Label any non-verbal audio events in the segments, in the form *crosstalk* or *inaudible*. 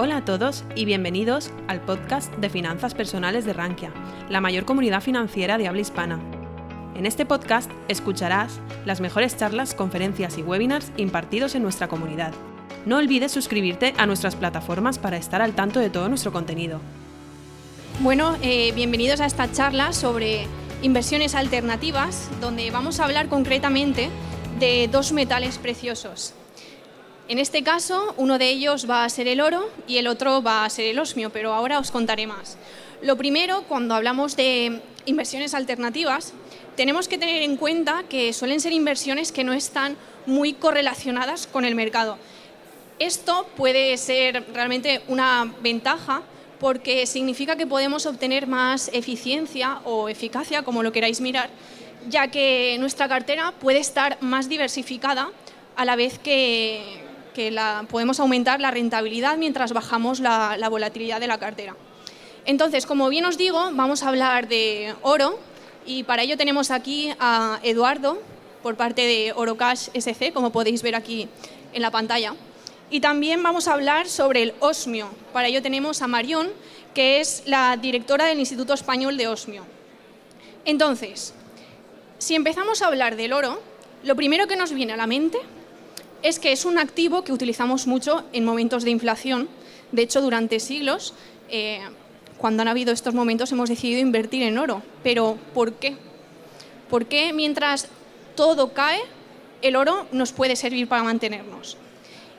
Hola a todos y bienvenidos al podcast de finanzas personales de Rankia, la mayor comunidad financiera de habla hispana. En este podcast escucharás las mejores charlas, conferencias y webinars impartidos en nuestra comunidad. No olvides suscribirte a nuestras plataformas para estar al tanto de todo nuestro contenido. Bueno, eh, bienvenidos a esta charla sobre inversiones alternativas, donde vamos a hablar concretamente de dos metales preciosos, en este caso, uno de ellos va a ser el oro y el otro va a ser el osmio, pero ahora os contaré más. Lo primero, cuando hablamos de inversiones alternativas, tenemos que tener en cuenta que suelen ser inversiones que no están muy correlacionadas con el mercado. Esto puede ser realmente una ventaja porque significa que podemos obtener más eficiencia o eficacia, como lo queráis mirar, ya que nuestra cartera puede estar más diversificada a la vez que, que podemos aumentar la rentabilidad mientras bajamos la, volatilidad de la cartera. Entonces, como bien os digo, vamos a hablar de oro y para ello tenemos aquí a Eduardo por parte de Orocash SC, como podéis ver aquí en la pantalla. Y también vamos a hablar sobre el osmio. Para ello tenemos a Marión, que es la directora del Instituto Español de Osmio. Entonces, si empezamos a hablar del oro, lo primero que nos viene a la mente es que es un activo que utilizamos mucho en momentos de inflación. De hecho, durante siglos, eh, cuando han habido estos momentos, hemos decidido invertir en oro. Pero ¿por qué? ¿Por qué mientras todo cae, el oro nos puede servir para mantenernos?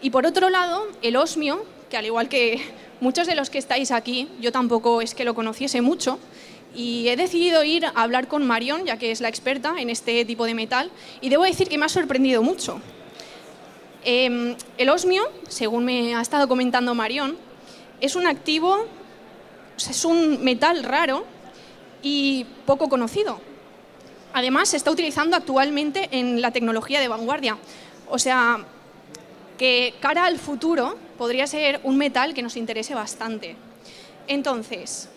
Y por otro lado, el osmio, que al igual que *laughs* muchos de los que estáis aquí, yo tampoco es que lo conociese mucho, y he decidido ir a hablar con Marion, ya que es la experta en este tipo de metal, y debo decir que me ha sorprendido mucho, Em, el osmio, según me ha estado comentando Marión, es un activo, es un metal raro y poco conocido. Además, se está utilizando actualmente en la tecnología de vanguardia. O sea, que cara al futuro podría ser un metal que nos interese bastante. Entonces,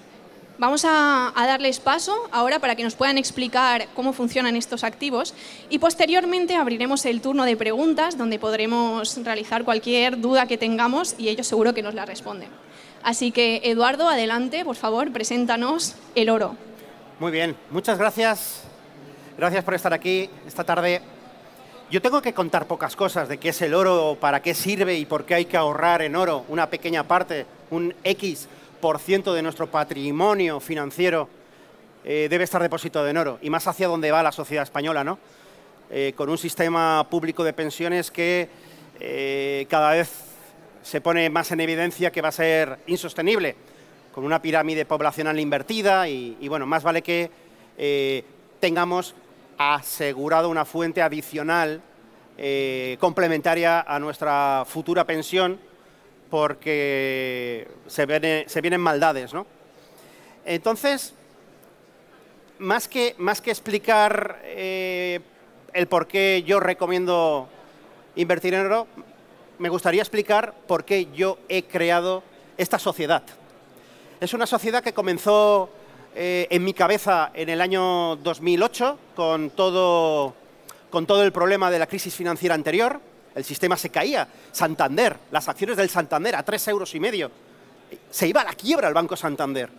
Vamos a, darles paso ahora para que nos puedan explicar cómo funcionan estos activos y posteriormente abriremos el turno de preguntas donde podremos realizar cualquier duda que tengamos y ellos seguro que nos la responden. Así que Eduardo, adelante, por favor, preséntanos el oro. Muy bien, muchas gracias. Gracias por estar aquí esta tarde. Yo tengo que contar pocas cosas de qué es el oro, para qué sirve y por qué hay que ahorrar en oro una pequeña parte, un X ciento de nuestro patrimonio financiero eh, debe estar depositado en oro, y más hacia dónde va la sociedad española, ¿no? Eh, con un sistema público de pensiones que eh, cada vez se pone más en evidencia que va a ser insostenible, con una pirámide poblacional invertida y, y bueno, más vale que tengamos asegurado una fuente adicional complementaria a nuestra futura pensión porque se, vienen maldades, ¿no? Entonces, más que, más que explicar eh, el por qué yo recomiendo invertir en oro, me gustaría explicar por qué yo he creado esta sociedad. Es una sociedad que comenzó eh, en mi cabeza en el año 2008 con todo, con todo el problema de la crisis financiera anterior el sistema se caía. Santander, las acciones del Santander a tres euros y medio. Se iba a la quiebra el Banco Santander.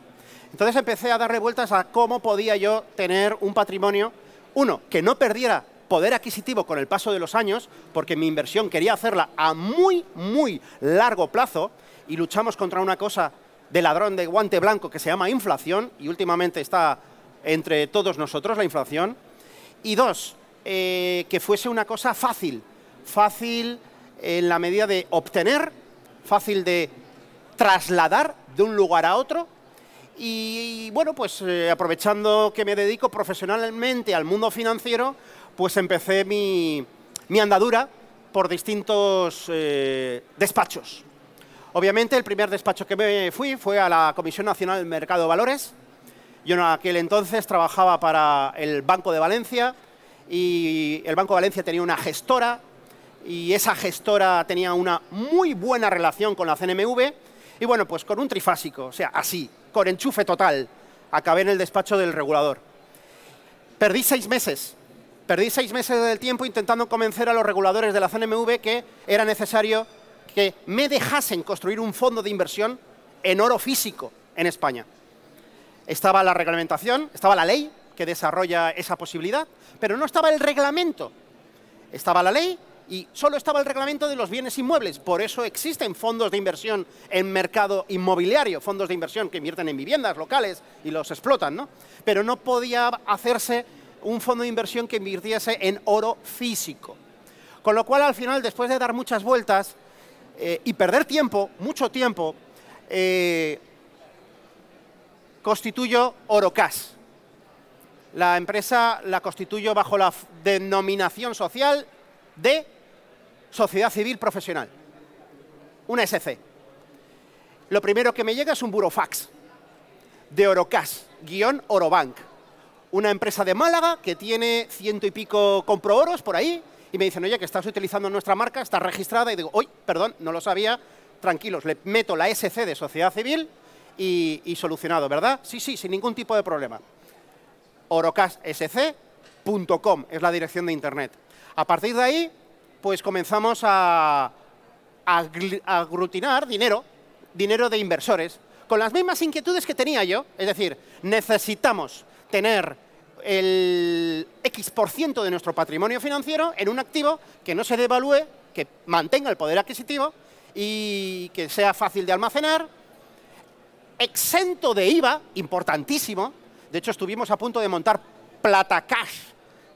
Entonces empecé a darle vueltas a cómo podía yo tener un patrimonio, uno, que no perdiera poder adquisitivo con el paso de los años, porque mi inversión quería hacerla a muy, muy largo plazo, y luchamos contra una cosa de ladrón de guante blanco que se llama inflación, y últimamente está entre todos nosotros la inflación. Y dos, eh, que fuese una cosa fácil, fácil en la medida de obtener, fácil de trasladar de un lugar a otro. Y, bueno, pues eh, aprovechando que me dedico profesionalmente al mundo financiero, pues empecé mi, andadura por distintos eh, despachos. Obviamente el primer despacho que me fui fue a la Comisión Nacional del Mercado de Valores. Yo en aquel entonces trabajaba para el Banco de Valencia y el Banco de Valencia tenía una gestora y esa gestora tenía una muy buena relación con la CNMV y bueno, pues con un trifásico, o sea, así, con enchufe total, acabé en el despacho del regulador. Perdí seis meses, perdí seis meses del tiempo intentando convencer a los reguladores de la CNMV que era necesario que me dejasen construir un fondo de inversión en oro físico en España. Estaba la reglamentación, estaba la ley que desarrolla esa posibilidad, pero no estaba el reglamento. Estaba la ley y solo estaba el reglamento de los bienes inmuebles. Por eso existen fondos de inversión en mercado inmobiliario, fondos de inversión que invierten en viviendas locales y los explotan, ¿no? Pero no podía hacerse un fondo de inversión que invirtiese en oro físico. Con lo cual, al final, después de dar muchas vueltas eh, y perder tiempo, mucho tiempo, eh, constituyo Orocas. La empresa la constituyo bajo la denominación social de Sociedad Civil Profesional, una SC. Lo primero que me llega es un burofax de Orocas, guion Orobank, una empresa de Málaga que tiene ciento y pico comprooros por ahí, y me dicen, oye, que estás utilizando nuestra marca, está registrada, y digo, oye, perdón, no lo sabía, tranquilos, le meto la SC de Sociedad Civil y, solucionado, ¿verdad? Sí, sí, sin ningún tipo de problema. orocasSC.com es la dirección de Internet. A partir de ahí, pues comenzamos a, a aglutinar dinero, dinero de inversores, con las mismas inquietudes que tenía yo, es decir, necesitamos tener el X% de nuestro patrimonio financiero en un activo que no se devalúe, que mantenga el poder adquisitivo y que sea fácil de almacenar, exento de IVA, importantísimo. De hecho, estuvimos a punto de montar Plata Cash,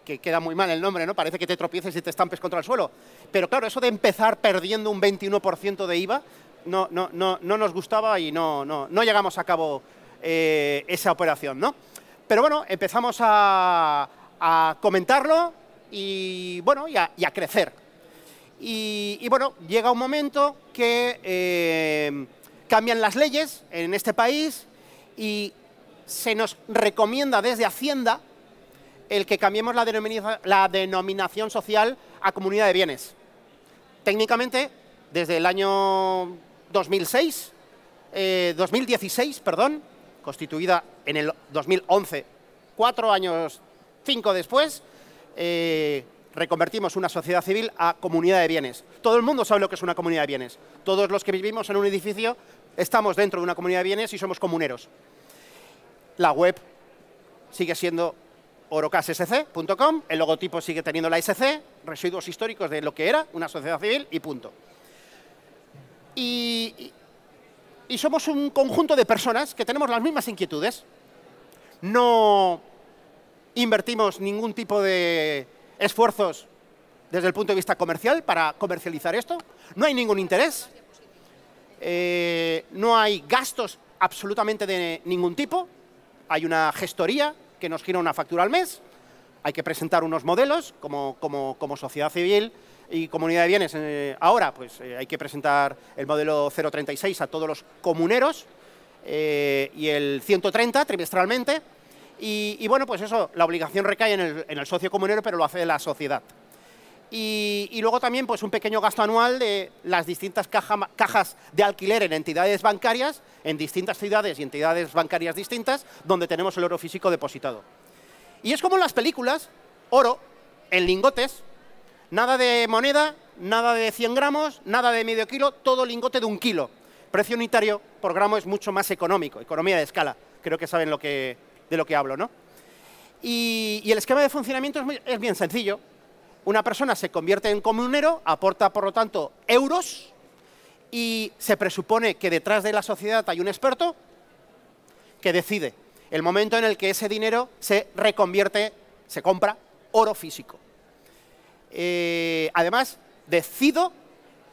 que queda muy mal el nombre, ¿no? Parece que te tropieces y te estampes contra el suelo. Pero claro, eso de empezar perdiendo un 21% de IVA no, no, no, no, nos gustaba y no, no, no llegamos a cabo eh, esa operación, ¿no? Pero bueno, empezamos a, comentarlo y, bueno, y a, crecer. Y, bueno, llega un momento que eh, cambian las leyes en este país y se nos recomienda desde Hacienda el que cambiemos la, denominación social a comunidad de bienes. Técnicamente, desde el año 2006, 2016, eh, perdón, constituida en el 2011, cuatro años, cinco después, eh, reconvertimos una sociedad civil a comunidad de bienes. Todo el mundo sabe lo que es una comunidad de bienes. Todos los que vivimos en un edificio estamos dentro de una comunidad de bienes y somos comuneros. La web sigue siendo orocassc.com, el logotipo sigue teniendo la SC, residuos históricos de lo que era una sociedad civil y punto. Y, y somos un conjunto de personas que tenemos las mismas inquietudes. No invertimos ningún tipo de esfuerzos desde el punto de vista comercial para comercializar esto. No hay ningún interés. Eh, no hay gastos absolutamente de ningún tipo. Hay una gestoría que nos gira una factura al mes. Hay que presentar unos modelos como, como, sociedad civil y comunidad de bienes. Eh, ahora, pues eh, hay que presentar el modelo 036 a todos los comuneros eh, y el 130 trimestralmente. Y, bueno, pues eso, la obligación recae en el, socio comunero, pero lo hace la sociedad. Y, luego también pues un pequeño gasto anual de las distintas cajas de alquiler en entidades bancarias, en distintas ciudades y entidades bancarias distintas, donde tenemos el oro físico depositado. Y es como en las películas, oro en lingotes, Nada de moneda, nada de 100 gramos, nada de medio kilo, todo lingote de un kilo. Precio unitario por gramo es mucho más económico, economía de escala. Creo que saben lo que, de lo que hablo, ¿no? Y, el esquema de funcionamiento es, es bien sencillo. Una persona se convierte en comunero, aporta, por lo tanto, euros y se presupone que detrás de la sociedad hay un experto que decide el momento en el que ese dinero se reconvierte, se compra oro físico. Eh, además, decido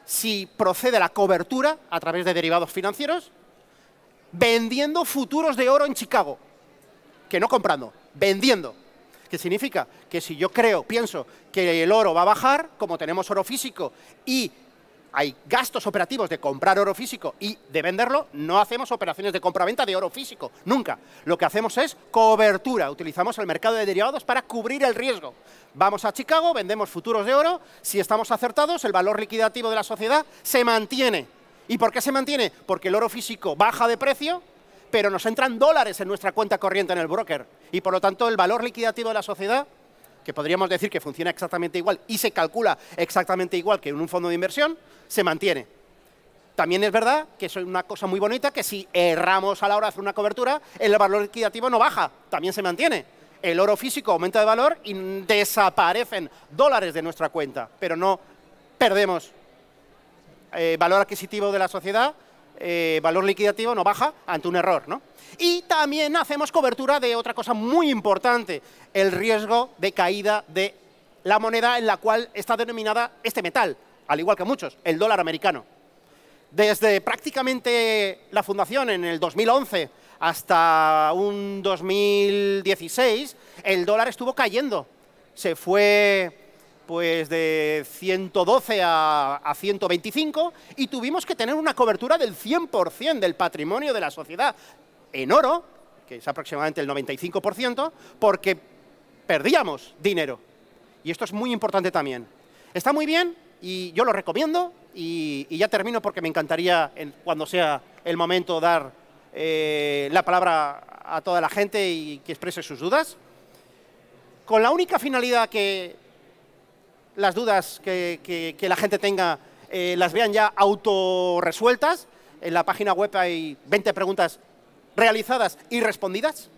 si procede la cobertura a través de derivados financieros vendiendo futuros de oro en Chicago, que no comprando, vendiendo. ¿Qué significa? Que si yo creo, pienso que el oro va a bajar, como tenemos oro físico y hay gastos operativos de comprar oro físico y de venderlo, no hacemos operaciones de compra-venta de oro físico, nunca. Lo que hacemos es cobertura, utilizamos el mercado de derivados para cubrir el riesgo. Vamos a Chicago, vendemos futuros de oro, si estamos acertados, el valor liquidativo de la sociedad se mantiene. ¿Y por qué se mantiene? Porque el oro físico baja de precio, pero nos entran dólares en nuestra cuenta corriente en el broker. Y por lo tanto, el valor liquidativo de la sociedad que podríamos decir que funciona exactamente igual y se calcula exactamente igual que en un fondo de inversión, se mantiene. También es verdad que es una cosa muy bonita que si erramos a la hora de hacer una cobertura, el valor liquidativo no baja, también se mantiene. El oro físico aumenta de valor y desaparecen dólares de nuestra cuenta, pero no perdemos eh, valor adquisitivo de la sociedad, eh, valor liquidativo no baja ante un error. ¿no? Y también hacemos cobertura de otra cosa muy importante, el riesgo de caída de la moneda en la cual está denominada este metal, al igual que muchos, el dólar americano. Desde prácticamente la fundación en el 2011 hasta un 2016, el dólar estuvo cayendo. Se fue pues de 112 a, a, 125 y tuvimos que tener una cobertura del 100% del patrimonio de la sociedad en oro, que es aproximadamente el 95%, porque perdíamos dinero. Y esto es muy importante también. Está muy bien y yo lo recomiendo y, ya termino porque me encantaría, en, cuando sea el momento, dar eh, la palabra a toda la gente y que exprese sus dudas. Con la única finalidad que las dudas que, que, la gente tenga eh, las vean ya autorresueltas. En la página web hay 20 preguntas realizadas y respondidas,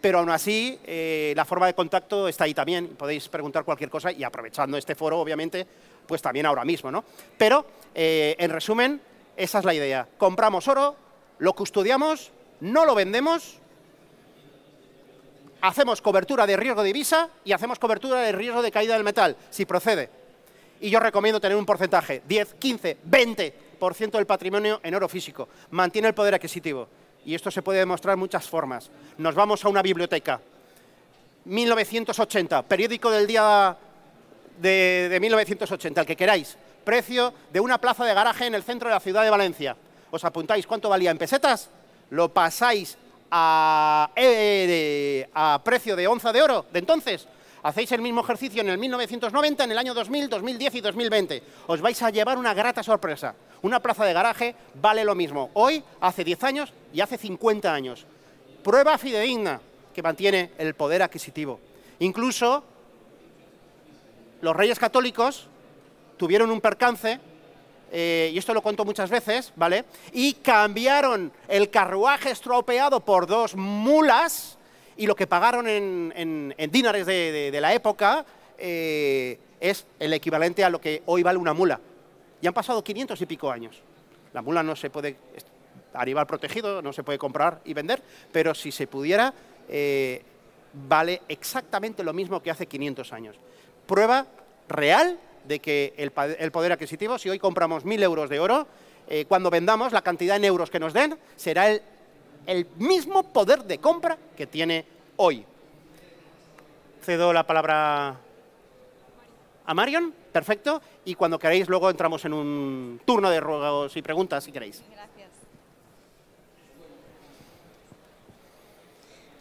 pero aún así eh, la forma de contacto está ahí también. Podéis preguntar cualquier cosa y aprovechando este foro, obviamente, pues también ahora mismo. ¿no? Pero, eh, en resumen, esa es la idea. Compramos oro, lo custodiamos, no lo vendemos, hacemos cobertura de riesgo de divisa y hacemos cobertura de riesgo de caída del metal, si procede. Y yo recomiendo tener un porcentaje, 10, 15, 20% del patrimonio en oro físico. Mantiene el poder adquisitivo. Y esto se puede demostrar en muchas formas. Nos vamos a una biblioteca. 1980, periódico del día de, de 1980, el que queráis. Precio de una plaza de garaje en el centro de la ciudad de Valencia. ¿Os apuntáis cuánto valía en pesetas? Lo pasáis a, eh, a precio de onza de oro de entonces, hacéis el mismo ejercicio en el 1990, en el año 2000, 2010 y 2020. Os vais a llevar una grata sorpresa. Una plaza de garaje vale lo mismo hoy, hace 10 años y hace 50 años. Prueba fidedigna que mantiene el poder adquisitivo. Incluso los reyes católicos tuvieron un percance eh, y esto lo cuento muchas veces, ¿vale? Y cambiaron el carruaje estropeado por dos mulas y lo que pagaron en, dinares de, la época eh, es el equivalente a lo que hoy vale una mula. Y han pasado 500 y pico años. La mula no se puede, animal protegido, no se puede comprar y vender, pero si se pudiera, eh, vale exactamente lo mismo que hace 500 años. Prueba real de que el, el, poder adquisitivo, si hoy compramos 1.000 euros de oro, eh, cuando vendamos la cantidad en euros que nos den será el, mismo poder de compra que tiene hoy. Cedo la palabra a Marion, perfecto, y cuando queráis luego entramos en un turno de ruegos y preguntas, si queréis.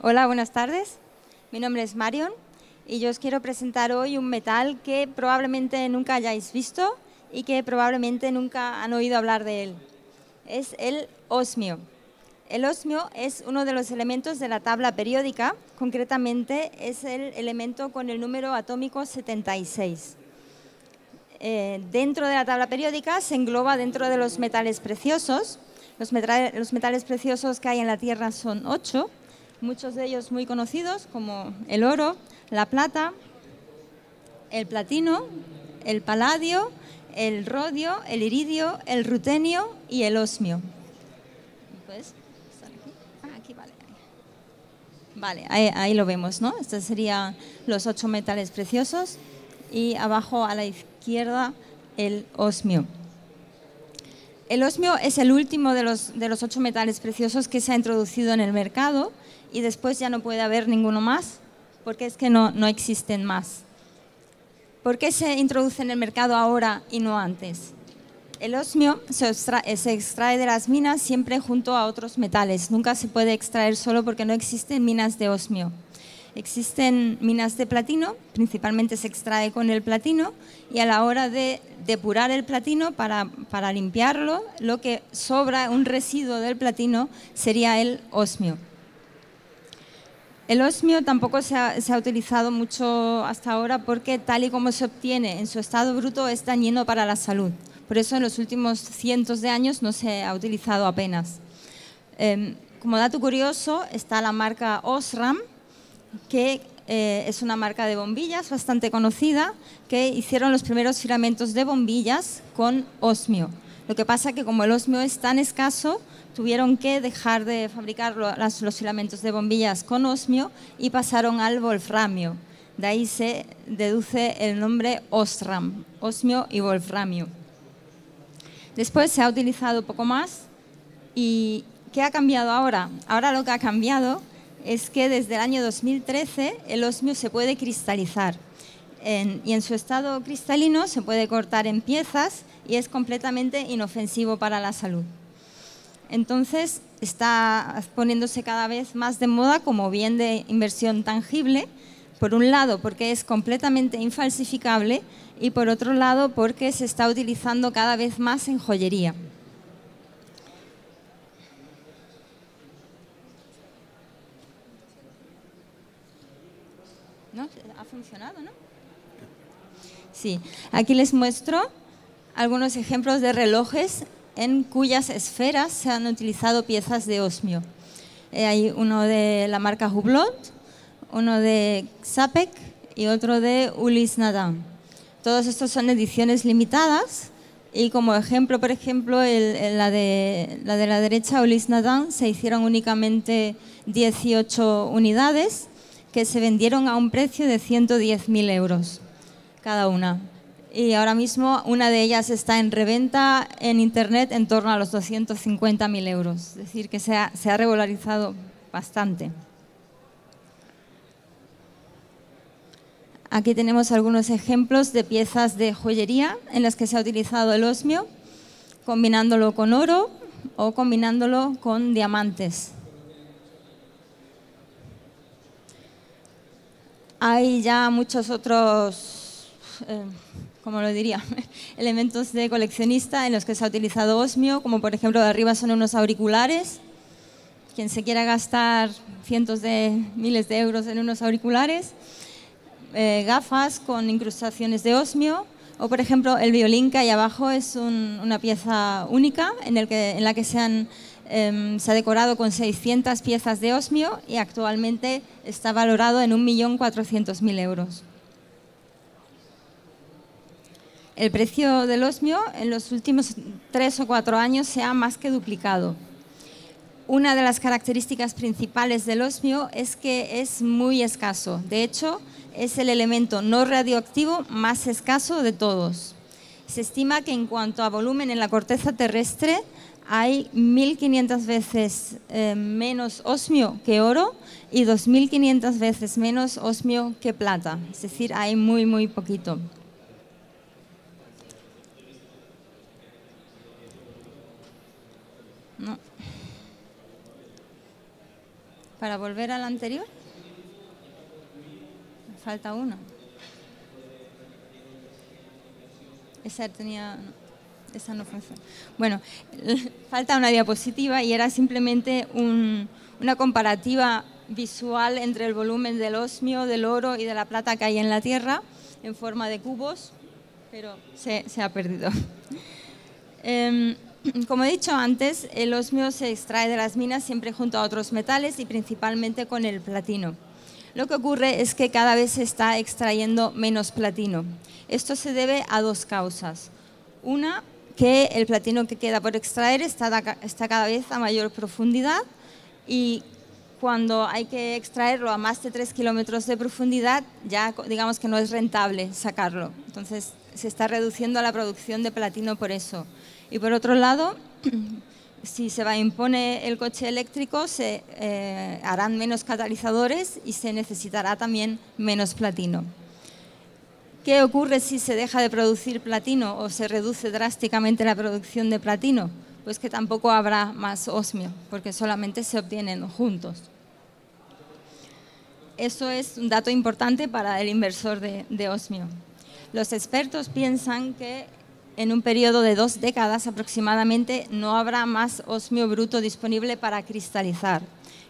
Hola, buenas tardes. Mi nombre es Marion y yo os quiero presentar hoy un metal que probablemente nunca hayáis visto y que probablemente nunca han oído hablar de él. Es el osmio. El osmio es uno de los elementos de la tabla periódica, concretamente es el elemento con el número atómico 76. Eh, dentro de la tabla periódica se engloba dentro de los metales preciosos. Los, metales, los metales preciosos que hay en la Tierra son ocho, muchos de ellos muy conocidos como el oro, la plata, el platino, el paladio, el rodio, el iridio, el rutenio y el osmio. ¿Puedes? Ah, aquí vale. Vale, ahí, ahí, lo vemos, ¿no? Estos serían los ocho metales preciosos y abajo a la izquierda el osmio. El osmio es el último de los, de los ocho metales preciosos que se ha introducido en el mercado y después ya no puede haber ninguno más porque es que no, no existen más. ¿Por qué se introduce en el mercado ahora y no antes? El osmio se extrae, se extrae, de las minas siempre junto a otros metales. Nunca se puede extraer solo porque no existen minas de osmio. Existen minas de platino, principalmente se extrae con el platino, y a la hora de depurar el platino para, para limpiarlo, lo que sobra, un residuo del platino, sería el osmio. El osmio tampoco se ha, utilizado mucho hasta ahora porque tal y como se obtiene en su estado bruto es dañino para la salud. Por eso en los últimos cientos de años no se ha utilizado apenas. Em, como dato curioso está la marca Osram, que eh, es una marca de bombillas bastante conocida, que hicieron los primeros filamentos de bombillas con osmio. Lo que pasa es que como el osmio es tan escaso, tuvieron que dejar de fabricar los filamentos de bombillas con osmio y pasaron al wolframio. De ahí se deduce el nombre Osram, osmio y wolframio. Después se ha utilizado poco más y ¿qué ha cambiado ahora? Ahora lo que ha cambiado es que desde el año 2013 el osmio se puede cristalizar y en su estado cristalino se puede cortar en piezas y es completamente inofensivo para la salud. Entonces está poniéndose cada vez más de moda como bien de inversión tangible, por un lado porque es completamente infalsificable y por otro lado porque se está utilizando cada vez más en joyería. ¿No? Ha funcionado, ¿no? Sí, aquí les muestro algunos ejemplos de relojes en cuyas esferas se han utilizado piezas de osmio. Eh, hay uno de la marca Hublot, uno de Xapec y otro de Ulis Nadam. Todos estos son ediciones limitadas y como ejemplo, por ejemplo, la, de, la de la derecha, Ulis Nadam, se hicieron únicamente 18 unidades que se vendieron a un precio de 110.000 euros cada una. Y ahora mismo una de ellas está en reventa en Internet en torno a los 250.000 euros. Es decir, que se ha, se ha regularizado bastante. Aquí tenemos algunos ejemplos de piezas de joyería en las que se ha utilizado el osmio, combinándolo con oro o combinándolo con diamantes. Hay ya muchos otros, eh, como lo diría, *laughs* elementos de coleccionista en los que se ha utilizado osmio, como por ejemplo de arriba son unos auriculares. Quien se quiera gastar cientos de miles de euros en unos auriculares, eh, gafas con incrustaciones de osmio, o por ejemplo el violín que hay abajo es una pieza única en, la que Em, se ha decorado con 600 piezas de osmio y actualmente está valorado en 1.400.000 euros. El precio del osmio en los últimos tres o cuatro años se ha más que duplicado. Una de las características principales del osmio es que es muy escaso. De hecho, es el elemento no radioactivo más escaso de todos. Se estima que en cuanto a volumen en la corteza terrestre, hay 1.500 veces eh, menos osmio que oro y 2.500 veces menos osmio que plata. Es decir, hay muy, muy poquito. Para volver al anterior, falta uno. Esa tenía... Esa no funciona. Bueno, *laughs* falta una diapositiva y era simplemente una comparativa visual entre el volumen del osmio, del oro y de la plata que hay en la Tierra en forma de cubos, pero se, ha perdido. *laughs* Em, como he dicho antes, el osmio se extrae de las minas siempre junto a otros metales y principalmente con el platino. Lo que ocurre es que cada vez se está extrayendo menos platino. Esto se debe a dos causas. Una, que el platino que queda por extraer está, cada vez a mayor profundidad y cuando hay que extraerlo a más de 3 kilómetros de profundidad, ya digamos que no es rentable sacarlo. Entonces se está reduciendo la producción de platino por eso. Y por otro lado, *clears throat* si se va impone el coche eléctrico, se eh, harán menos catalizadores y se necesitará también menos platino. ¿Qué ocurre si se deja de producir platino o se reduce drásticamente la producción de platino? Pues que tampoco habrá más osmio, porque solamente se obtienen juntos. Eso es un dato importante para el inversor de, de osmio. Los expertos piensan que en un periodo de dos décadas aproximadamente no habrá más osmio bruto disponible para cristalizar.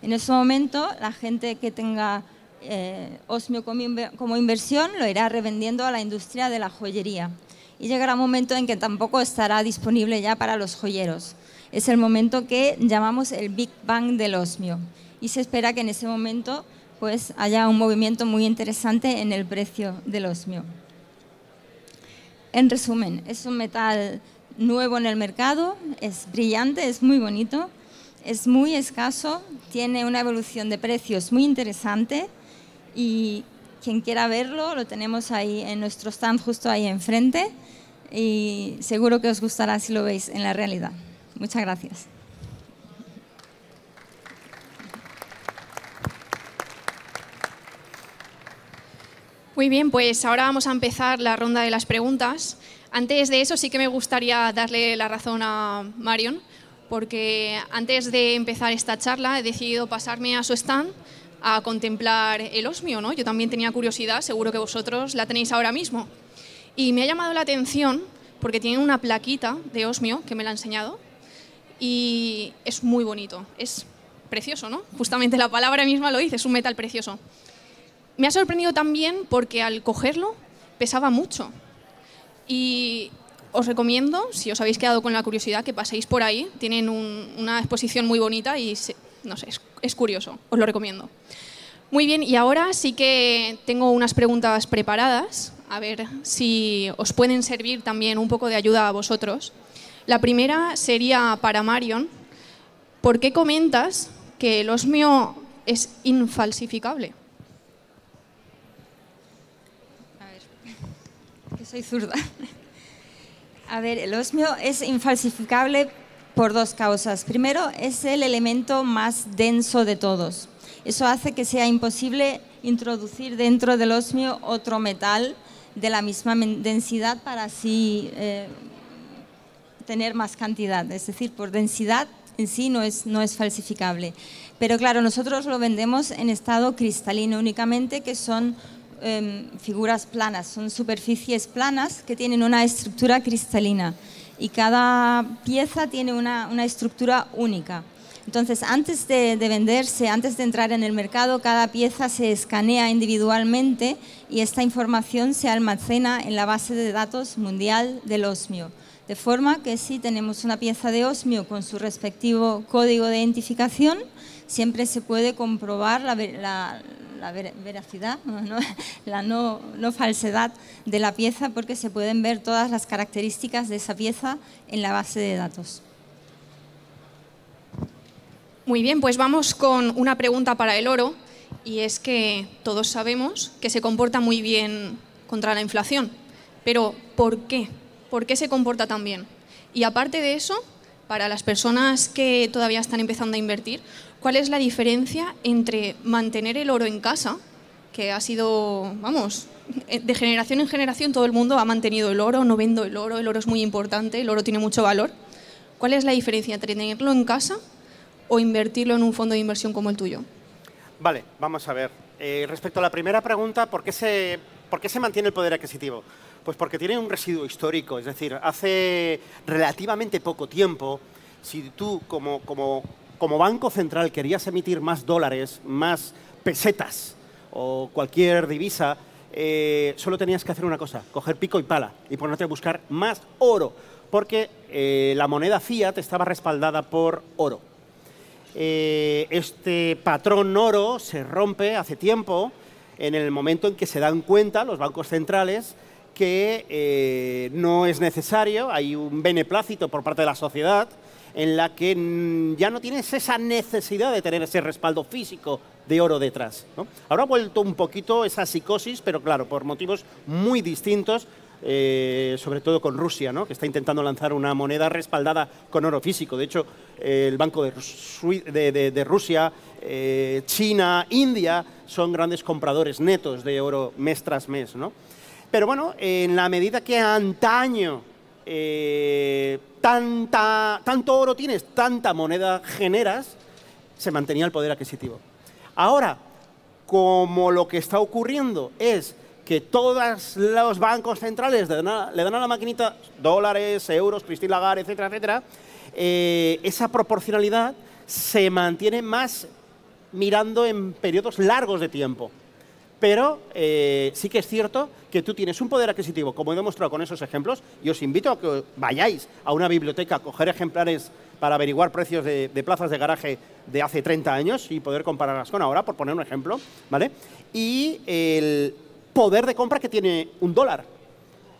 En ese momento, la gente que tenga eh, osmio como, inversión lo irá revendiendo a la industria de la joyería. y llegará un momento en que tampoco estará disponible ya para los joyeros. Es el momento que llamamos el Big Bang del osmio y se espera que en ese momento pues haya un movimiento muy interesante en el precio del osmio. En resumen, es un metal nuevo en el mercado, es brillante, es muy bonito, es muy escaso, tiene una evolución de precios muy interesante y quien quiera verlo lo tenemos ahí en nuestro stand justo ahí enfrente y seguro que os gustará si lo veis en la realidad. Muchas gracias. Muy bien, pues ahora vamos a empezar la ronda de las preguntas. Antes de eso sí que me gustaría darle la razón a Marion, porque antes de empezar esta charla he decidido pasarme a su stand a contemplar el osmio, ¿no? Yo también tenía curiosidad, seguro que vosotros la tenéis ahora mismo. Y me ha llamado la atención porque tiene una plaquita de osmio que me la ha enseñado y es muy bonito, es precioso, ¿no? Justamente la palabra misma lo dice, es un metal precioso. Me ha sorprendido también porque al cogerlo pesaba mucho. Y os recomiendo, si os habéis quedado con la curiosidad, que paséis por ahí. Tienen una exposición muy bonita y no sé, es, curioso. Os lo recomiendo. Muy bien, y ahora sí que tengo unas preguntas preparadas, a ver si os pueden servir también un poco de ayuda a vosotros. La primera sería para Marion. ¿Por qué comentas que el osmio es infalsificable? Soy zurda. *laughs* A ver, el osmio es infalsificable por dos causas. Primero, es el elemento más denso de todos. Eso hace que sea imposible introducir dentro del osmio otro metal de la misma densidad para así eh, tener más cantidad. Es decir, por densidad en sí no es, no es falsificable. Pero claro, nosotros lo vendemos en estado cristalino únicamente, que son Em, figuras planas, son superficies planas que tienen una estructura cristalina y cada pieza tiene una, estructura única. Entonces, antes de, venderse, antes de entrar en el mercado, cada pieza se escanea individualmente y esta información se almacena en la base de datos mundial del osmio. De forma que si tenemos una pieza de osmio con su respectivo código de identificación, siempre se puede comprobar la, veracidad, *laughs* la no, falsedad de la pieza porque se pueden ver todas las características de esa pieza en la base de datos. Muy bien, pues vamos con una pregunta para el oro y es que todos sabemos que se comporta muy bien contra la inflación, pero ¿por qué? ¿Por qué se comporta tan bien? Y aparte de eso, para las personas que todavía están empezando a invertir, ¿Cuál es la diferencia entre mantener el oro en casa, que ha sido, vamos, de generación en generación todo el mundo ha mantenido el oro, no vendo el oro, el oro es muy importante, el oro tiene mucho valor. ¿Cuál es la diferencia entre tenerlo en casa o invertirlo en un fondo de inversión como el tuyo? Vale, vamos a ver. Eh, respecto a la primera pregunta, ¿por qué, se, ¿por qué se mantiene el poder adquisitivo? Pues porque tiene un residuo histórico, es decir, hace relativamente poco tiempo, si tú como, como como Banco Central querías emitir más dólares, más pesetas o cualquier divisa, eh, solo tenías que hacer una cosa, coger pico y pala y ponerte a buscar más oro, porque eh, la moneda fiat estaba respaldada por oro. Eh, este patrón oro se rompe hace tiempo en el momento en que se dan cuenta los bancos centrales que no es necesario, hay un beneplácito por parte de la sociedad, en la que mm, ya no tienes esa necesidad de tener ese respaldo físico de oro detrás. Ahora ha vuelto un poquito esa psicosis, pero claro, por motivos muy distintos, eh, sobre todo con Rusia, ¿no? que está intentando lanzar una moneda respaldada con oro físico. De hecho, el Banco de, Rusia, eh, China, India son grandes compradores netos de oro mes tras mes. ¿no? Pero bueno, en la medida que antaño eh, tanta, tanto oro tienes, tanta moneda generas, se mantenía el poder adquisitivo. Ahora, como lo que está ocurriendo es que todos los bancos centrales le dan a, la maquinita dólares, euros, Christine Lagarde, etcétera, etcétera, eh, esa proporcionalidad se mantiene más mirando en periodos largos de tiempo. Pero eh, sí que es cierto que tú tienes un poder adquisitivo, como he demostrado con esos ejemplos, y os invito a que vayáis a una biblioteca a coger ejemplares para averiguar precios de, plazas de garaje de hace 30 años y poder compararlas con ahora, por poner un ejemplo, ¿vale? Y el poder de compra que tiene un dólar.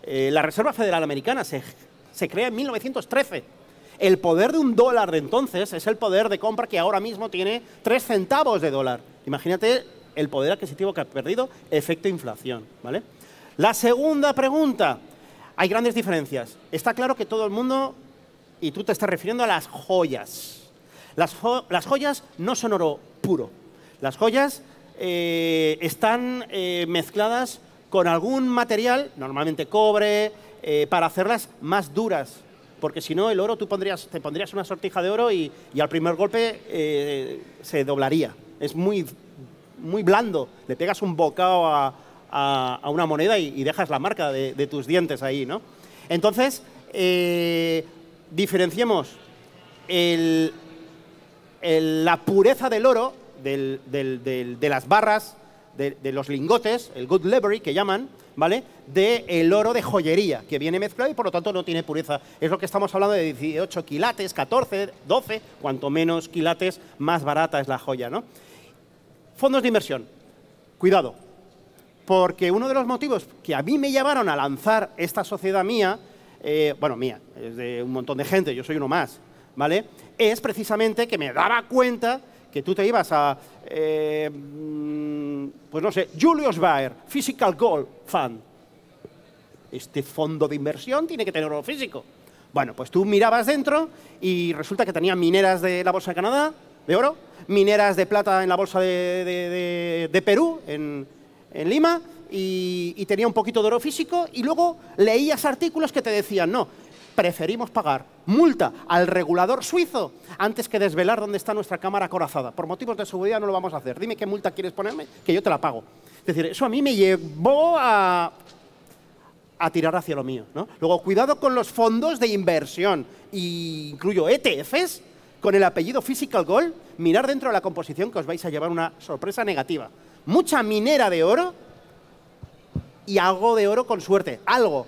Eh, la Reserva Federal Americana se, se crea en 1913. El poder de un dólar de entonces es el poder de compra que ahora mismo tiene 3 centavos de dólar. Imagínate el poder adquisitivo que ha perdido efecto inflación, ¿vale? La segunda pregunta, hay grandes diferencias. Está claro que todo el mundo, y tú te estás refiriendo a las joyas. Las, joyas no son oro puro. Las joyas eh, están eh, mezcladas con algún material, normalmente cobre, eh, para hacerlas más duras. Porque si no, el oro, tú te pondrías una sortija de oro y, al primer golpe se doblaría. Es muy, muy blando. Le pegas un bocado a, a, una moneda y, dejas la marca de, tus dientes ahí, ¿no? Entonces, eh, diferenciemos la pureza del oro, de las barras, de, los lingotes, el good livery que llaman, ¿vale? Del oro de joyería, que viene mezclado y por lo tanto no tiene pureza. Es lo que estamos hablando de 18 quilates, 14, 12, cuanto menos quilates, más barata es la joya, ¿no? Fondos de inversión. Cuidado, porque uno de los motivos que a mí me llevaron a lanzar esta sociedad mía, eh, bueno, mía, es de un montón de gente, yo soy uno más, ¿vale? Es precisamente que me daba cuenta que tú te ibas a, eh, mm, pues no sé, Julius Baer, Physical Gold Fund. Este fondo de inversión tiene que tener oro físico. Bueno, pues tú mirabas dentro y resulta que tenía mineras de la Bolsa de Canadá, de oro, mineras de plata en la Bolsa de, de Perú, en, en Lima y, tenía un poquito de oro físico y luego leías artículos que te decían, no, preferimos pagar multa al regulador suizo antes que desvelar dónde está nuestra cámara acorazada. Por motivos de seguridad no lo vamos a hacer. Dime qué multa quieres ponerme, que yo te la pago. Es decir, eso a mí me llevó a, a tirar hacia lo mío. Luego, cuidado con los fondos de inversión, y incluyo ETFs, con el apellido Physical Gold, mirar dentro de la composición que os vais a llevar una sorpresa negativa mucha minera de oro y algo de oro con suerte, algo.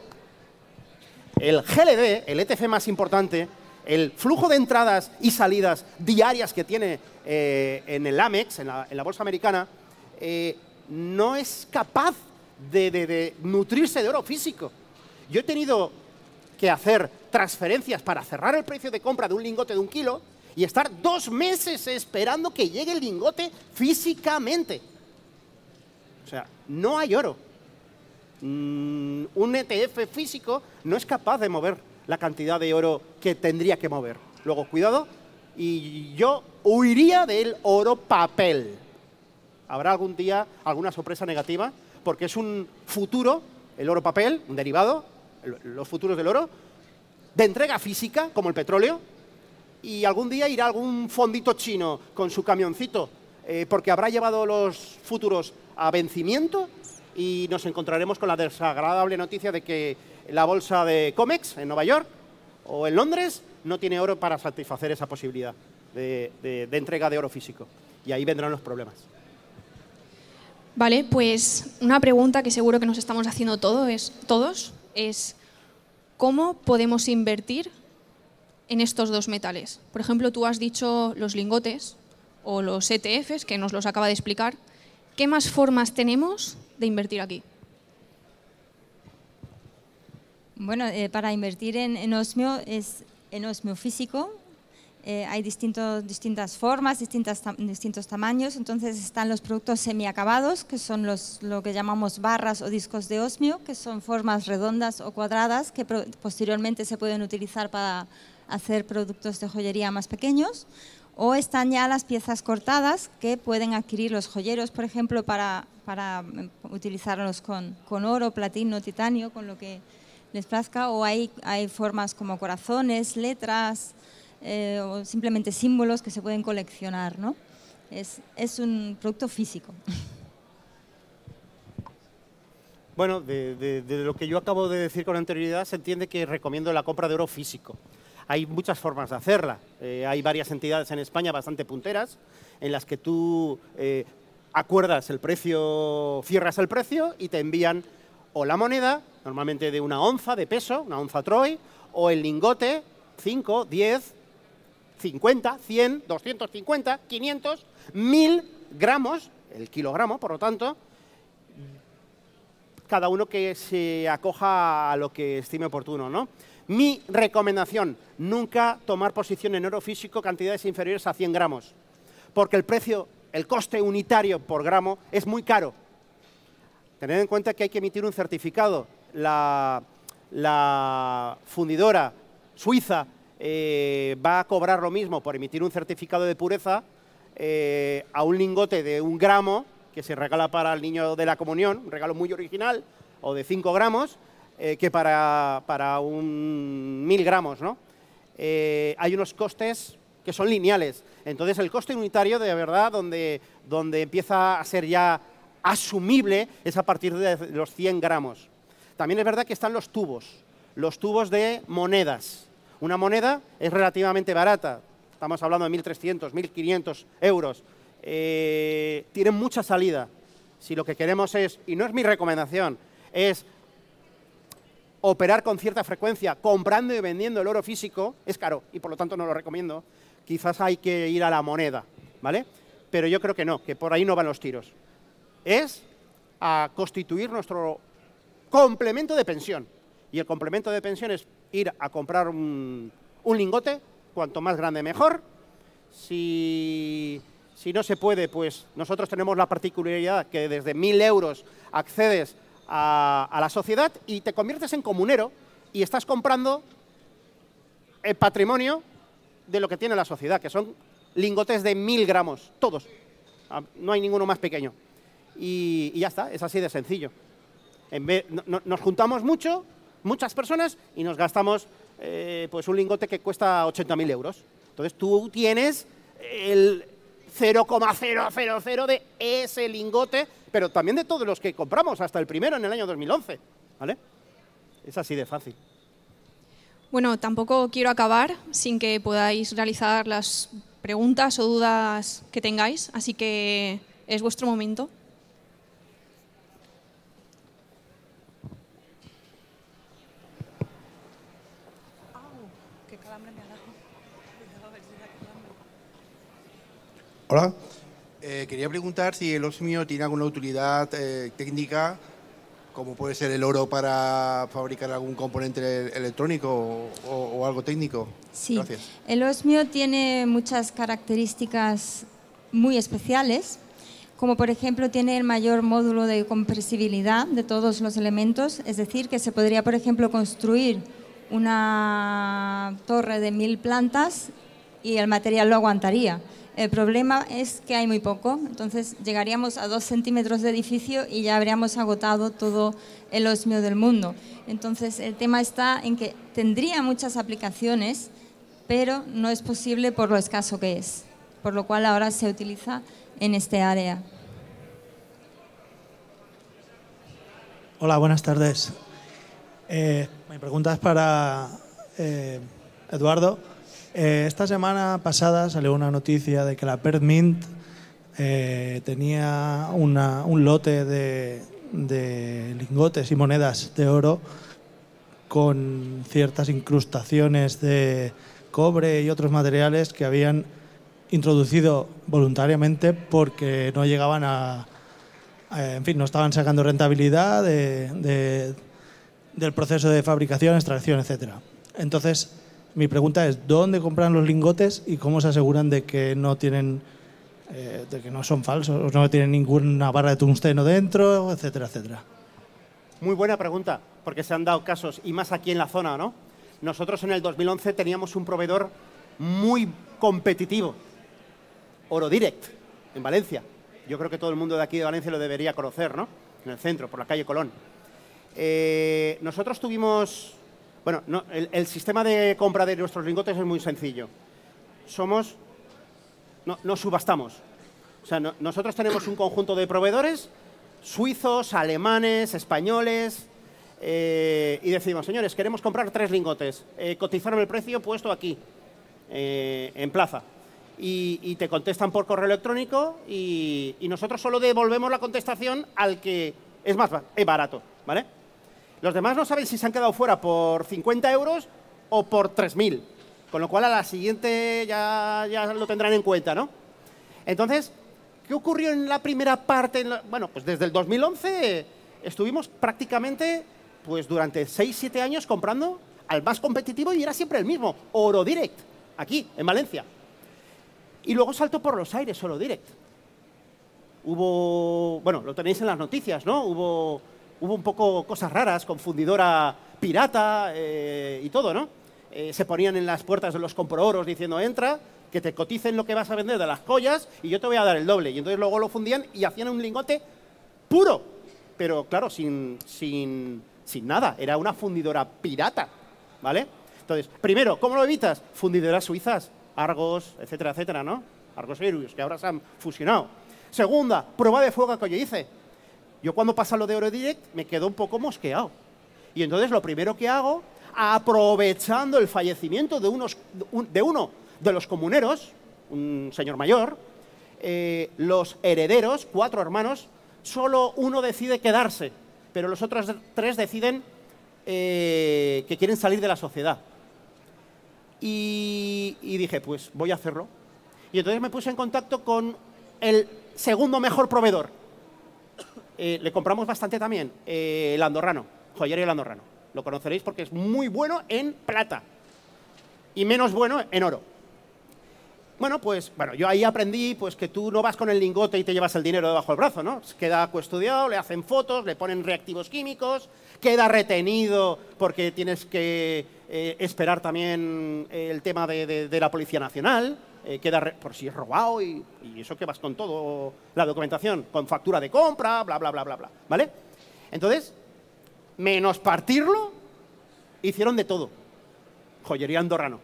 El GLD, el ETF más importante, el flujo de entradas y salidas diarias que tiene eh, en el Amex, en la, bolsa americana, eh, no es capaz de, nutrirse de oro físico. Yo he tenido que hacer transferencias para cerrar el precio de compra de un lingote de un kilo y estar dos meses esperando que llegue el lingote físicamente. Sea, no hay oro. Mm, un ETF físico no es capaz de mover la cantidad de oro que tendría que mover. Luego, cuidado, y yo huiría del oro papel. Habrá algún día alguna sorpresa negativa, porque es un futuro, el oro papel, un derivado, los futuros del oro, de entrega física, como el petróleo, y algún día irá algún fondito chino con su camioncito, eh, porque habrá llevado los futuros a vencimiento y nos encontraremos con la desagradable noticia de que la bolsa de COMEX en Nueva York o en Londres no tiene oro para satisfacer esa posibilidad de, entrega de oro físico. Y ahí vendrán los problemas. Vale, pues una pregunta que seguro que nos estamos haciendo es, todos es ¿cómo podemos invertir en estos dos metales? Por ejemplo, tú has dicho los lingotes o los ETFs, que nos los acaba de explicar. ¿Qué más formas tenemos de invertir aquí? Bueno, eh, para invertir en, osmio es en osmio físico. Eh, hay distintos, distintas formas, distintas, distintos tamaños. Entonces están los productos semiacabados, que son los, lo que llamamos barras o discos de osmio, que son formas redondas o cuadradas que posteriormente se pueden utilizar para hacer productos de joyería más pequeños o están ya las piezas cortadas que pueden adquirir los joyeros, por ejemplo, para, para em, utilizarlos con, con, oro, platino, titanio, con lo que les plazca, o hay, hay formas como corazones, letras eh, o simplemente símbolos que se pueden coleccionar. ¿no? Es, es un producto físico. Bueno, de, de, lo que yo acabo de decir con anterioridad, se entiende que recomiendo la compra de oro físico. Hay muchas formas de hacerla. Eh, hay varias entidades en España bastante punteras en las que tú eh, acuerdas el precio, cierras el precio y te envían o la moneda, normalmente de una onza de peso, una onza Troy, o el lingote, 5, 10, 50, 100, 250, 500, 1000 gramos, el kilogramo, por lo tanto, cada uno que se acoja a lo que estime oportuno, ¿no? Mi recomendación, nunca tomar posición en oro físico cantidades inferiores a 100 gramos, porque el precio, el coste unitario por gramo es muy caro. Tened en cuenta que hay que emitir un certificado. La, fundidora suiza eh, va a cobrar lo mismo por emitir un certificado de pureza eh, a un lingote de un gramo que se regala para el niño de la comunión, un regalo muy original, o de 5 gramos, eh, que para, para un mil gramos. ¿no? Eh, hay unos costes que son lineales. Entonces, el coste unitario, de verdad, donde, donde empieza a ser ya asumible, es a partir de los 100 gramos. También es verdad que están los tubos, los tubos de monedas. Una moneda es relativamente barata, estamos hablando de 1.300, 1.500 euros. Eh, tienen mucha salida. Si lo que queremos es, y no es mi recomendación, es operar con cierta frecuencia, comprando y vendiendo el oro físico, es caro y por lo tanto no lo recomiendo. Quizás hay que ir a la moneda, ¿vale? Pero yo creo que no, que por ahí no van los tiros. Es a constituir nuestro complemento de pensión. Y el complemento de pensión es ir a comprar un, lingote, cuanto más grande mejor. Si, si no se puede, pues nosotros tenemos la particularidad que desde 1.000 euros accedes a, la sociedad y te conviertes en comunero y estás comprando el patrimonio de lo que tiene la sociedad, que son lingotes de mil gramos, todos. Ah, no hay ninguno más pequeño. Y, ya está, es así de sencillo. En vez, nos juntamos mucho, muchas personas, y nos gastamos eh, pues un lingote que cuesta 80.000 euros. Entonces tú tienes el 0,000 de ese lingote pero también de todos los que compramos, hasta el primero en el año 2011. ¿Vale? Es así de fácil. Bueno, tampoco quiero acabar sin que podáis realizar las preguntas o dudas que tengáis, así que es vuestro momento. Hola, eh, quería preguntar si el osmio tiene alguna utilidad eh, técnica, como puede ser el oro para fabricar algún componente electrónico o, algo técnico. Sí, el osmio tiene muchas características muy especiales, como por ejemplo tiene el mayor módulo de compresibilidad de todos los elementos, es decir, que se podría, por ejemplo, construir una torre de mil plantas y el material lo aguantaría. El problema es que hay muy poco, entonces llegaríamos a dos centímetros de edificio y ya habríamos agotado todo el osmio del mundo. Entonces el tema está en que tendría muchas aplicaciones, pero no es posible por lo escaso que es, por lo cual ahora se utiliza en este área. Hola, buenas tardes. Eh, mi pregunta es para eh, Eduardo. Eh, esta semana pasada salió una noticia de que la Perth Mint eh, tenía un lote de, lingotes y monedas de oro con ciertas incrustaciones de cobre y otros materiales que habían introducido voluntariamente porque no llegaban a, en fin, no estaban sacando rentabilidad del proceso de fabricación, extracción, etc. Entonces, mi pregunta es, ¿dónde compran los lingotes y cómo se aseguran de que no tienen, eh, de que no son falsos, no tienen ninguna barra de tungsteno dentro, etcétera, etcétera? Muy buena pregunta, porque se han dado casos, y más aquí en la zona, ¿no? Nosotros en el 2011 teníamos un proveedor muy competitivo, Orodirect, en Valencia. Yo creo que todo el mundo de aquí de Valencia lo debería conocer, ¿no? En el centro, por la calle Colón. Eh, nosotros tuvimos bueno, el, sistema de compra de nuestros lingotes es muy sencillo. Somos, no, subastamos. O sea, nosotros tenemos un conjunto de proveedores suizos, alemanes, españoles, eh, y decimos, señores, queremos comprar tres lingotes, eh, cotizaron el precio puesto aquí, eh, en plaza. Y, te contestan por correo electrónico y, nosotros solo devolvemos la contestación al que es más barato, ¿vale? Los demás no saben si se han quedado fuera por 50 euros o por 3.000. Con lo cual a la siguiente ya, ya lo tendrán en cuenta, ¿no? Entonces, ¿qué ocurrió en la primera parte? bueno, pues desde el 2011 estuvimos prácticamente pues durante 6-7 años comprando al más competitivo y era siempre el mismo, Oro Direct, aquí, en Valencia. Y luego saltó por los aires Oro Direct. Hubo, bueno, lo tenéis en las noticias, ¿no? Hubo, hubo un poco cosas raras, confundidora pirata eh, y todo, ¿no? Eh, se ponían en las puertas de los compro-oros diciendo entra, que te coticen lo que vas a vender de las joyas y yo te voy a dar el doble. Y entonces luego lo fundían y hacían un lingote puro, pero claro, sin, sin, sin nada. Era una fundidora pirata, ¿vale? Entonces, primero, ¿cómo lo evitas? Fundidoras suizas, Argos, etcétera, etcétera, ¿no? Argos Erius, que ahora se han fusionado. Segunda, prueba de fuego que yo hice. Yo cuando pasa lo de Eurodirect me quedo un poco mosqueado. Y entonces lo primero que hago aprovechando el fallecimiento de, unos, de uno de los comuneros, un señor mayor, eh, los herederos, cuatro hermanos, solo uno decide quedarse, pero los otros tres deciden eh, que quieren salir de la sociedad. Y, dije, pues voy a hacerlo. Y entonces me puse en contacto con el segundo mejor proveedor. Eh, le compramos bastante también, el andorrano, joyería el andorrano. Lo conoceréis porque es muy bueno en plata y menos bueno en oro. Bueno, pues bueno, yo ahí aprendí pues que tú no vas con el lingote y te llevas el dinero debajo del brazo, ¿no? Queda custodiado, le hacen fotos, le ponen reactivos químicos, queda retenido porque tienes que eh, esperar también el tema de, la Policía Nacional, eh, queda por si es robado y, eso que vas con todo la documentación, con factura de compra, bla, bla, bla, bla, bla, ¿vale? Entonces, menos partirlo, hicieron de todo. Joyería andorrano.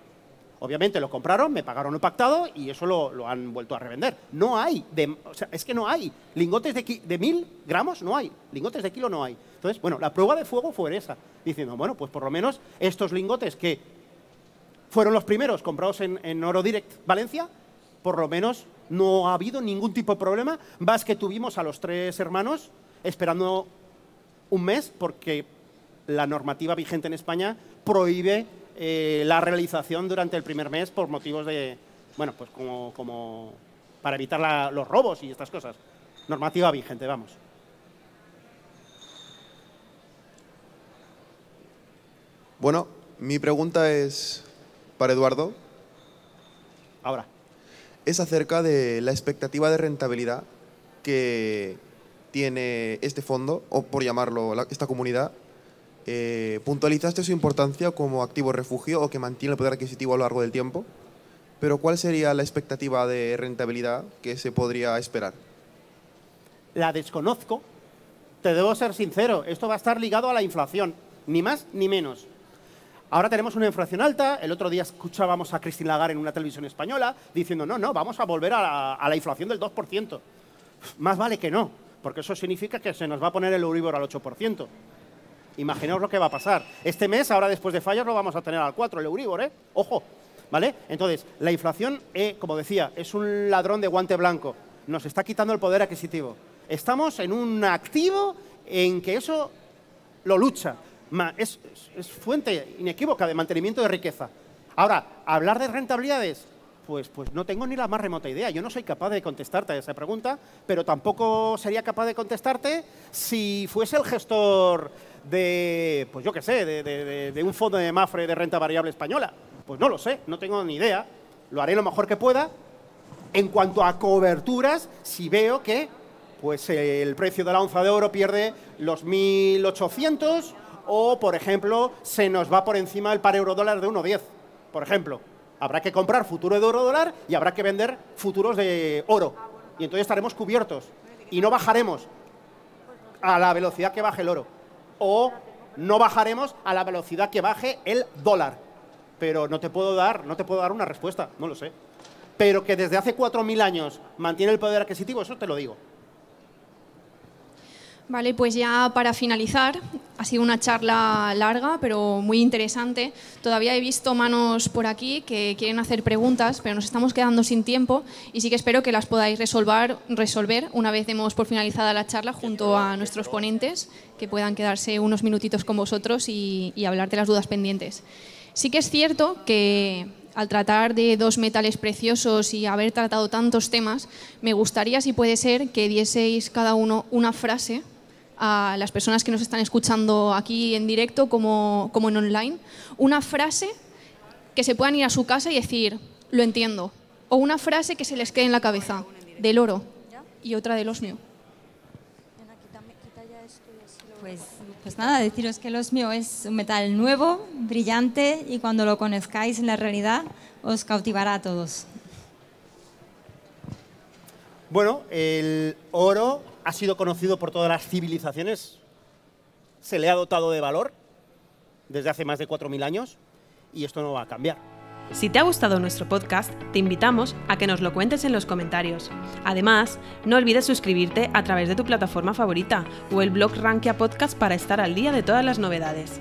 Obviamente lo compraron, me pagaron el pactado y eso lo, han vuelto a revender. No hay, o sea, es que no hay. Lingotes de, de mil gramos no hay. Lingotes de kilo no hay. Entonces, bueno, la prueba de fuego fue esa. Diciendo, bueno, pues por lo menos estos lingotes que fueron los primeros comprados en, en Oro Direct Valencia, por lo menos no ha habido ningún tipo de problema. Más que tuvimos a los tres hermanos esperando un mes porque la normativa vigente en España prohíbe eh, la realización durante el primer mes por motivos de, bueno, pues como, como para evitar los robos y estas cosas. Normativa vigente, vamos. Bueno, mi pregunta es para Eduardo. Ahora. Es acerca de la expectativa de rentabilidad que tiene este fondo, o por llamarlo esta comunidad, eh, puntualizaste su importancia como activo refugio o que mantiene el poder adquisitivo a lo largo del tiempo, pero ¿cuál sería la expectativa de rentabilidad que se podría esperar? La desconozco. Te debo ser sincero, esto va a estar ligado a la inflación, ni más ni menos. Ahora tenemos una inflación alta. El otro día escuchábamos a Cristina Lagarde en una televisión española diciendo, no, no, vamos a volver a la, a la inflación del 2%. Más vale que no porque eso significa que se nos va a poner el Euribor al 8%. Imaginaos lo que va a pasar. Este mes, ahora después de fallas, lo vamos a tener al 4, el Euribor, ¿eh? Ojo, ¿vale? Entonces, la inflación, eh, como decía, es un ladrón de guante blanco. Nos está quitando el poder adquisitivo. Estamos en un activo en que eso lo lucha. Es, fuente inequívoca de mantenimiento de riqueza. Ahora, hablar de rentabilidades, pues, pues no tengo ni la más remota idea. Yo no soy capaz de contestarte a esa pregunta, pero tampoco sería capaz de contestarte si fuese el gestor de, pues yo qué sé, de, un fondo de Mafre de renta variable española. Pues no lo sé, no tengo ni idea. Lo haré lo mejor que pueda. En cuanto a coberturas, si veo que pues el precio de la onza de oro pierde los 1.800 o, por ejemplo, se nos va por encima el par euro dólar de 1,10, por ejemplo. Habrá que comprar futuro de oro dólar y habrá que vender futuros de oro. Y entonces estaremos cubiertos. Y no bajaremos a la velocidad que baje el oro. O no bajaremos a la velocidad que baje el dólar. Pero no te puedo dar, no te puedo dar una respuesta, no lo sé. Pero que desde hace 4.000 años mantiene el poder adquisitivo, eso te lo digo. Vale, pues ya para finalizar, Ha sido una charla larga, pero muy interesante. Todavía he visto manos por aquí que quieren hacer preguntas, pero nos estamos quedando sin tiempo y sí que espero que las podáis resolver, resolver una vez demos por finalizada la charla junto a nuestros ponentes, que puedan quedarse unos minutitos con vosotros y, y hablar de las dudas pendientes. Sí que es cierto que al tratar de dos metales preciosos y haber tratado tantos temas, me gustaría, si puede ser, que dieseis cada uno una frase a las personas que nos están escuchando aquí en directo como, como en online, una frase que se puedan ir a su casa y decir, lo entiendo, o una frase que se les quede en la cabeza, del oro, y otra del osmio. Pues, pues nada, deciros que el osmio es un metal nuevo, brillante y cuando lo conozcáis en la realidad os cautivará a todos. Bueno, el oro ha sido conocido por todas las civilizaciones, se le ha dotado de valor desde hace más de 4.000 años y esto no va a cambiar. Si te ha gustado nuestro podcast, te invitamos a que nos lo cuentes en los comentarios. Además, no olvides suscribirte a través de tu plataforma favorita o el blog Rankia Podcast para estar al día de todas las novedades.